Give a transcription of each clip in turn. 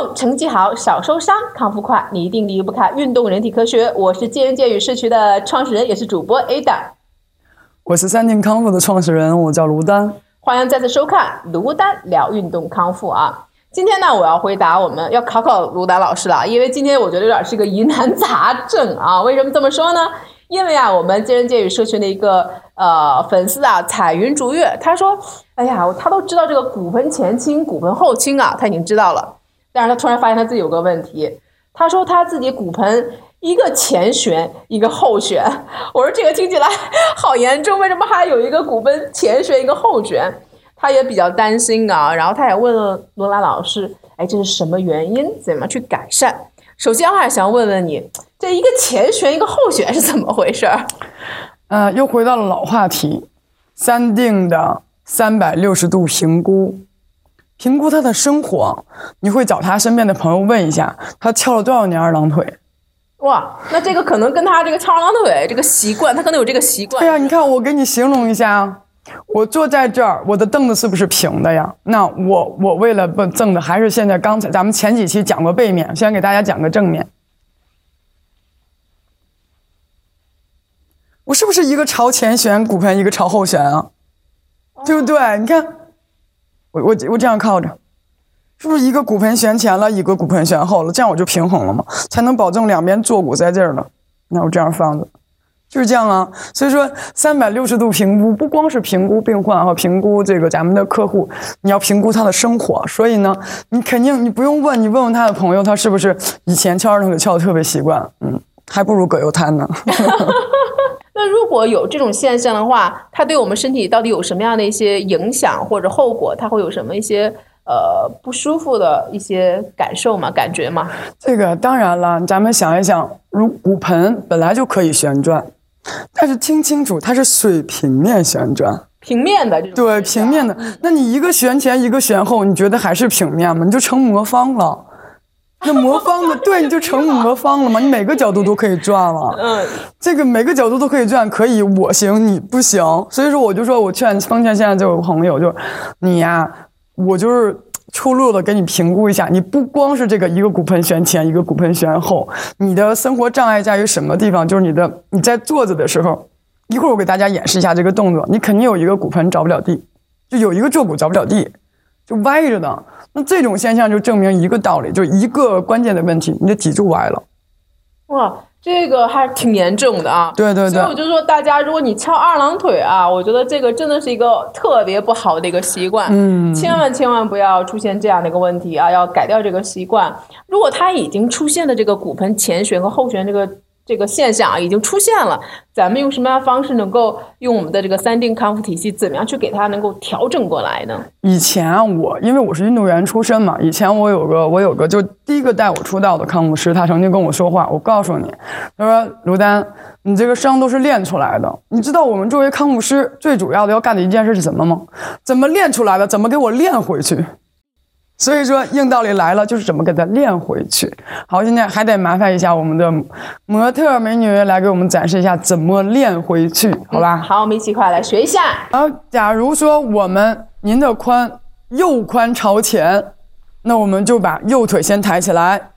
动成绩好，少受伤，康复快，你一定离不开运动人体科学。我是健人健语社区的创始人，也是主播 Ada。我是三定康复的创始人，我叫卢丹。欢迎再次收看卢丹聊运动康复啊！今天呢，我要回答，我们要考考卢丹老师了，因为今天我觉得有点是个疑难杂症啊。为什么这么说呢？因为啊，我们健人健语社群的一个呃粉丝啊，彩云逐月，他说，哎呀，他都知道这个骨盆前倾、骨盆后倾啊，他已经知道了，但是他突然发现他自己有个问题，他说他自己骨盆一个前旋，一个后旋。我说这个听起来好严重，为什么还有一个骨盆前旋，一个后旋？他也比较担心啊，然后他也问了罗拉老师，哎，这是什么原因？怎么去改善？首先，我还想问问你，这一个前旋，一个后旋是怎么回事儿？呃，又回到了老话题，三定的三百六十度评估，评估他的生活，你会找他身边的朋友问一下，他翘了多少年二郎腿？哇，那这个可能跟他这个翘二郎腿这个习惯，他可能有这个习惯。对呀，你看我给你形容一下。我坐在这儿，我的凳子是不是平的呀？那我我为了不正的，还是现在刚才咱们前几期讲过背面，先给大家讲个正面。我是不是一个朝前旋骨盆，一个朝后旋啊？对不对？你看，我我我这样靠着，是不是一个骨盆旋前了，一个骨盆旋后了？这样我就平衡了嘛，才能保证两边坐骨在这儿呢。那我这样放着。就是这样啊，所以说三百六十度评估不光是评估病患和评估这个咱们的客户，你要评估他的生活。所以呢，你肯定你不用问，你问问他的朋友，他是不是以前翘二郎腿翘的特别习惯？嗯，还不如葛优瘫呢。那如果有这种现象的话，它对我们身体到底有什么样的一些影响或者后果？它会有什么一些呃不舒服的一些感受吗？感觉吗？这个当然了，咱们想一想，如骨盆本来就可以旋转。但是听清楚，它是水平面旋转，平面的这种。对，平面的。那你一个旋前，一个旋后，你觉得还是平面吗？你就成魔方了。那魔方的，对，你就成魔方了嘛？你每个角度都可以转了。嗯。这个每个角度都可以转，可以我行你不行。所以说，我就说我劝奉劝现在这位朋友，就是你呀，我就是。出路的给你评估一下，你不光是这个一个骨盆旋前，一个骨盆旋后，你的生活障碍在于什么地方？就是你的你在坐着的时候，一会儿我给大家演示一下这个动作，你肯定有一个骨盆着不了地，就有一个坐骨着不了地，就歪着的。那这种现象就证明一个道理，就一个关键的问题，你的脊柱歪了。哇！这个还挺严重的啊，对对对，所以我就说大家，如果你翘二郎腿啊，我觉得这个真的是一个特别不好的一个习惯，嗯，千万千万不要出现这样的一个问题啊，要改掉这个习惯。如果它已经出现了这个骨盆前旋和后旋这个。这个现象啊已经出现了，咱们用什么样的方式能够用我们的这个三定康复体系，怎么样去给它能够调整过来呢？以前我因为我是运动员出身嘛，以前我有个我有个就第一个带我出道的康复师，他曾经跟我说话，我告诉你，他说卢丹，你这个伤都是练出来的，你知道我们作为康复师最主要的要干的一件事是什么吗？怎么练出来的？怎么给我练回去？所以说，硬道理来了，就是怎么给它练回去。好，现在还得麻烦一下我们的模特美女来给我们展示一下怎么练回去，好吧？好，我们一起快来学一下。好，假如说我们您的髋右髋朝前，那我们就把右腿先抬起来，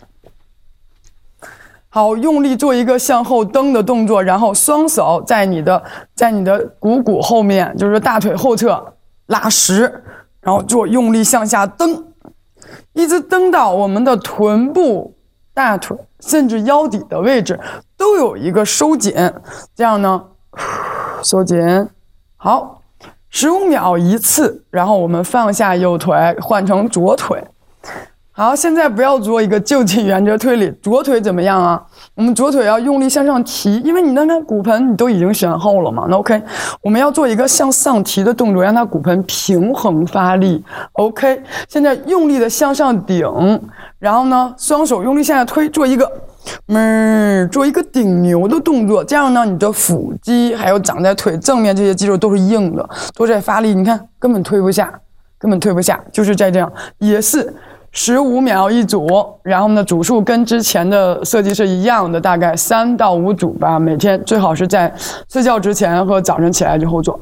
好，用力做一个向后蹬的动作，然后双手在你的在你的股骨后面，就是大腿后侧拉实，然后做用力向下蹬。一直蹬到我们的臀部、大腿，甚至腰底的位置，都有一个收紧。这样呢，收紧。好，十五秒一次，然后我们放下右腿，换成左腿。好，现在不要做一个就近原则推理，左腿怎么样啊？我们左腿要用力向上提，因为你那个骨盆你都已经旋后了嘛。那 OK，我们要做一个向上提的动作，让它骨盆平衡发力。OK，现在用力的向上顶，然后呢，双手用力向下推，做一个，嗯，做一个顶牛的动作。这样呢，你的腹肌还有长在腿正面这些肌肉都是硬的，都在发力。你看，根本推不下，根本推不下，就是在这样，也是。十五秒一组，然后呢，组数跟之前的设计是一样的，大概三到五组吧。每天最好是在睡觉之前和早晨起来之后做。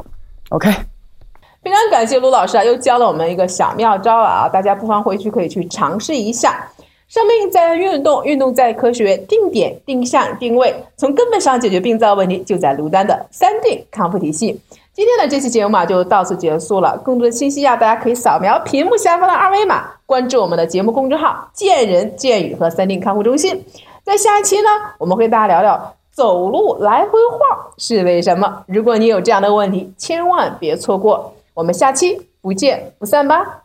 OK，非常感谢卢老师啊，又教了我们一个小妙招啊，大家不妨回去可以去尝试一下。生命在运动，运动在科学，定点、定向、定位，从根本上解决病灶问题，就在卢丹的三定康复体系。今天的这期节目啊，就到此结束了。更多的信息呀，大家可以扫描屏幕下方的二维码，关注我们的节目公众号“见人见语”和三定康复中心。在下一期呢，我们会大家聊聊走路来回晃是为什么。如果你有这样的问题，千万别错过。我们下期不见不散吧。